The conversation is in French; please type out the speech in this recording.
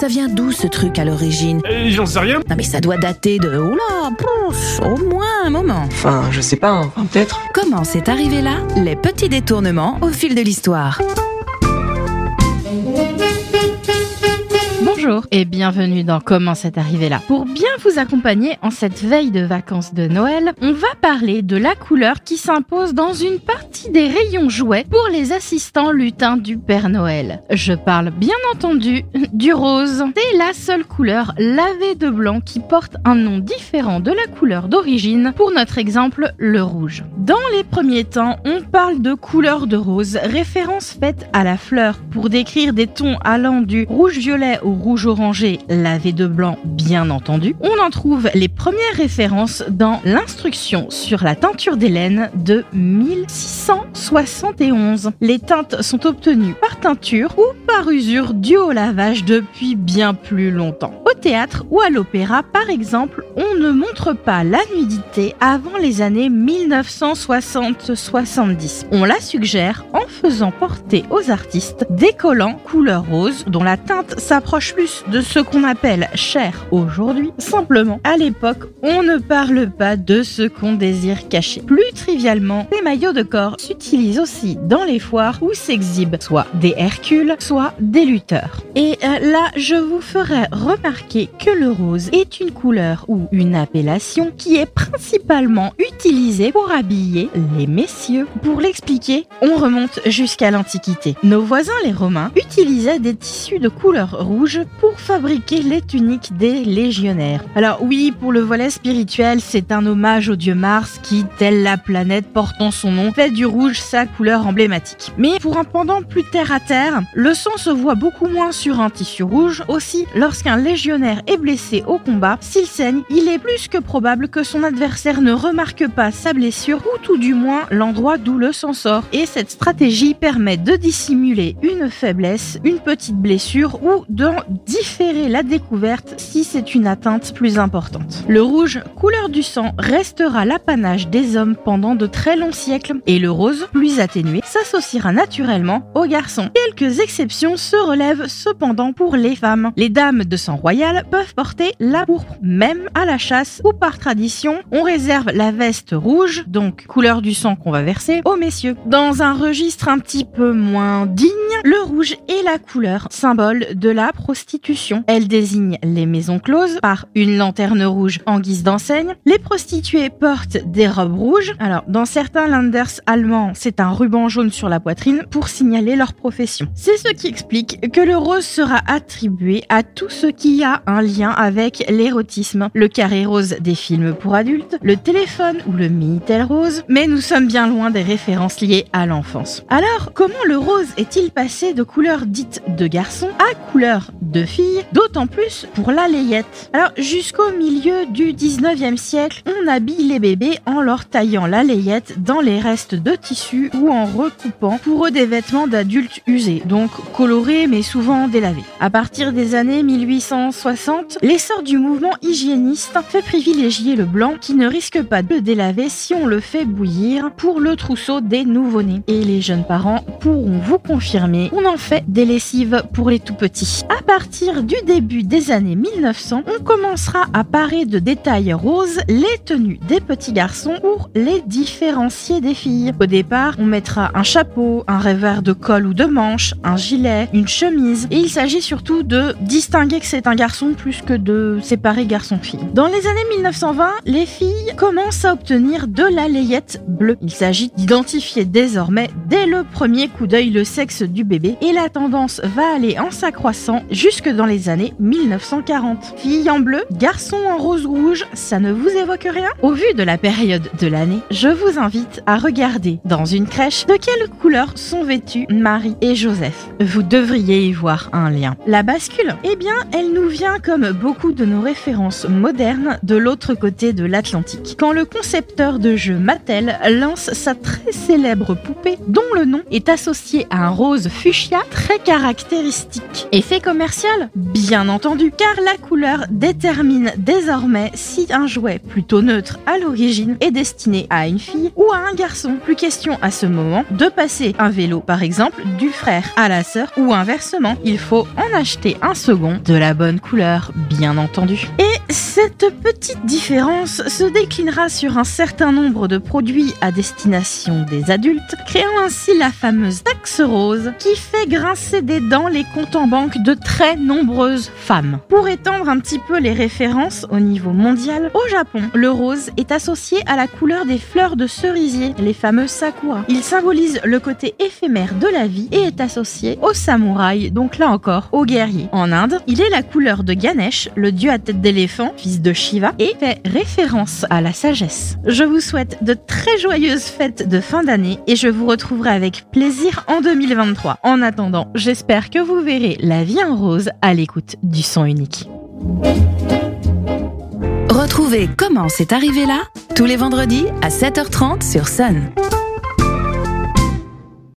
Ça vient d'où ce truc à l'origine Euh, J'en sais rien. Non mais ça doit dater de... Oula, pouf, au moins un moment. Enfin, je sais pas, hein. Enfin, peut-être. Comment c'est arrivé là Les petits détournements au fil de l'histoire? Et bienvenue dans Comment c'est arrivé là. Pour bien vous accompagner en cette veille de vacances de Noël, on va parler de la couleur qui s'impose dans une partie des rayons jouets pour les assistants lutins du Père Noël. Je parle bien entendu du rose. C'est la seule couleur lavée de blanc qui porte un nom différent de la couleur d'origine, pour notre exemple le rouge. Dans les premiers temps, on parle de couleur de rose, référence faite à la fleur pour décrire des tons allant du rouge-violet au rouge-orangé lavé de blanc bien entendu. On en trouve les premières références dans l'instruction sur la teinture des laines de 1671. Les teintes sont obtenues par teinture ou par usure due au lavage depuis bien plus longtemps. Au théâtre ou à l'opéra par exemple, on ne montre pas la nudité avant les années 1960-70. On la suggère en faisant porter aux artistes des collants couleur rose dont la teinte s'approche de ce qu'on appelle chair aujourd'hui. Simplement, à l'époque, on ne parle pas de ce qu'on désire cacher. Plus trivialement, les maillots de corps s'utilisent aussi dans les foires où s'exhibent soit des Hercules, soit des lutteurs. Et euh, là, je vous ferai remarquer que le rose est une couleur ou une appellation qui est principalement utilisée pour habiller les messieurs. Pour l'expliquer, on remonte jusqu'à l'Antiquité. Nos voisins les Romains utilisaient des tissus de couleur rouge pour fabriquer les tuniques des légionnaires. Alors oui, pour le volet spirituel, c'est un hommage au dieu Mars qui, telle la planète portant son nom, fait du rouge sa couleur emblématique. Mais pour un pendant plus terre à terre, le sang se voit beaucoup moins sur un tissu rouge. Aussi, lorsqu'un légionnaire est blessé au combat, s'il saigne, il est plus que probable que son adversaire ne remarque pas sa blessure ou tout du moins l'endroit d'où le sang sort. Et cette stratégie permet de dissimuler une faiblesse, une petite blessure ou d'en différer la découverte si c'est une atteinte plus importante. Le rouge, couleur du sang, restera l'apanage des hommes pendant de très longs siècles et le rose, plus atténué, s'associera naturellement aux garçons. Quelques exceptions se relèvent cependant pour les femmes. Les dames de sang royal peuvent porter la pourpre, même à la chasse ou par tradition, on réserve la veste rouge, donc couleur du sang qu'on va verser, aux messieurs. Dans un registre un petit peu moins digne, le rouge est la couleur symbole de la prostitution. Elle désigne les maisons closes par une lanterne rouge en guise d'enseigne. Les prostituées portent des robes rouges. Alors, dans certains landers allemands, c'est un ruban jaune sur la poitrine pour signaler leur profession. C'est ce qui explique que le rose sera attribué à tout ce qui a un lien avec l'érotisme. Le carré rose des films pour adultes, le téléphone ou le Minitel rose, mais nous sommes bien loin des références liées à l'enfance. Alors, comment le rose est-il passé de couleur dite de garçon à couleur de fille, d'autant plus pour la layette Alors, jusqu'au milieu du 19e siècle, on habille les bébés en leur taillant la layette dans les restes de tissu ou en recoupant pour eux des vêtements d'adultes usés, donc colorés mais souvent délavés. À partir des années 1860, l'essor du mouvement hygiéniste fait privilégier le blanc qui ne risque pas de le délaver si on le fait bouillir pour le trousseau des nouveau-nés. Et les jeunes parents pourront vous confirmer qu'on en fait des lessives pour les tout petits. À partir du début des années 1900, on commencera à parer de détails roses les tenues des petits garçons pour les différencier des filles. Au départ, on mettra un chapeau, un revers de col ou de manche, un gilet, une chemise, et il s'agit surtout de distinguer que c'est un garçon plus que de séparer garçon-fille. Dans les années 1920, les filles commencent à obtenir de la layette bleue. Il s'agit d'identifier désormais dès le premier coup d'œil le sexe du bébé et la tendance va aller en s'accroissant jusque dans les années 1940. Fille en bleu, garçon en rose rouge, ça ne vous évoque rien? Au vu de la période de l'année, je vous invite à regarder dans une crèche de quelle couleur sont vêtus Marie et Vous devriez y voir un lien. La bascule, eh bien, elle nous vient comme beaucoup de nos références modernes de l'autre côté de l'Atlantique. Quand le concepteur de jeu Mattel lance sa très célèbre poupée dont le nom est associé à un rose fuchsia très caractéristique. Effet commercial Bien entendu, car la couleur détermine désormais si un jouet plutôt neutre à l'origine est destiné à une fille ou à un garçon. Plus question à ce moment de passer un vélo par exemple du frère à la sœur ou inversement. Il faut en acheter un second de la bonne couleur, bien entendu. Et cette petite différence se déclinera sur un certain nombre de produits à destination des adultes, créant ainsi la fameuse taxe rose qui fait grincer des dents les comptes en banque de très nombreuses femmes. Pour étendre un petit peu les références au niveau mondial, au Japon, le rose est associé à la couleur des fleurs de cerisier, les fameux sakura. Il symbolise le côté éphémère de la vie et est associé au samouraï, donc là encore au guerrier. En Inde, il est la couleur de Ganesh, le dieu à tête d'éléphant, fils de Shiva, et fait référence à la sagesse. Je vous souhaite de très joyeuses fêtes de fin d'année et je vous retrouverai avec plaisir en 2023. En attendant, j'espère que vous verrez la vie en rose à l'écoute du son unique. Retrouvez Comment c'est arrivé là tous les vendredis à 7h30 sur Sun.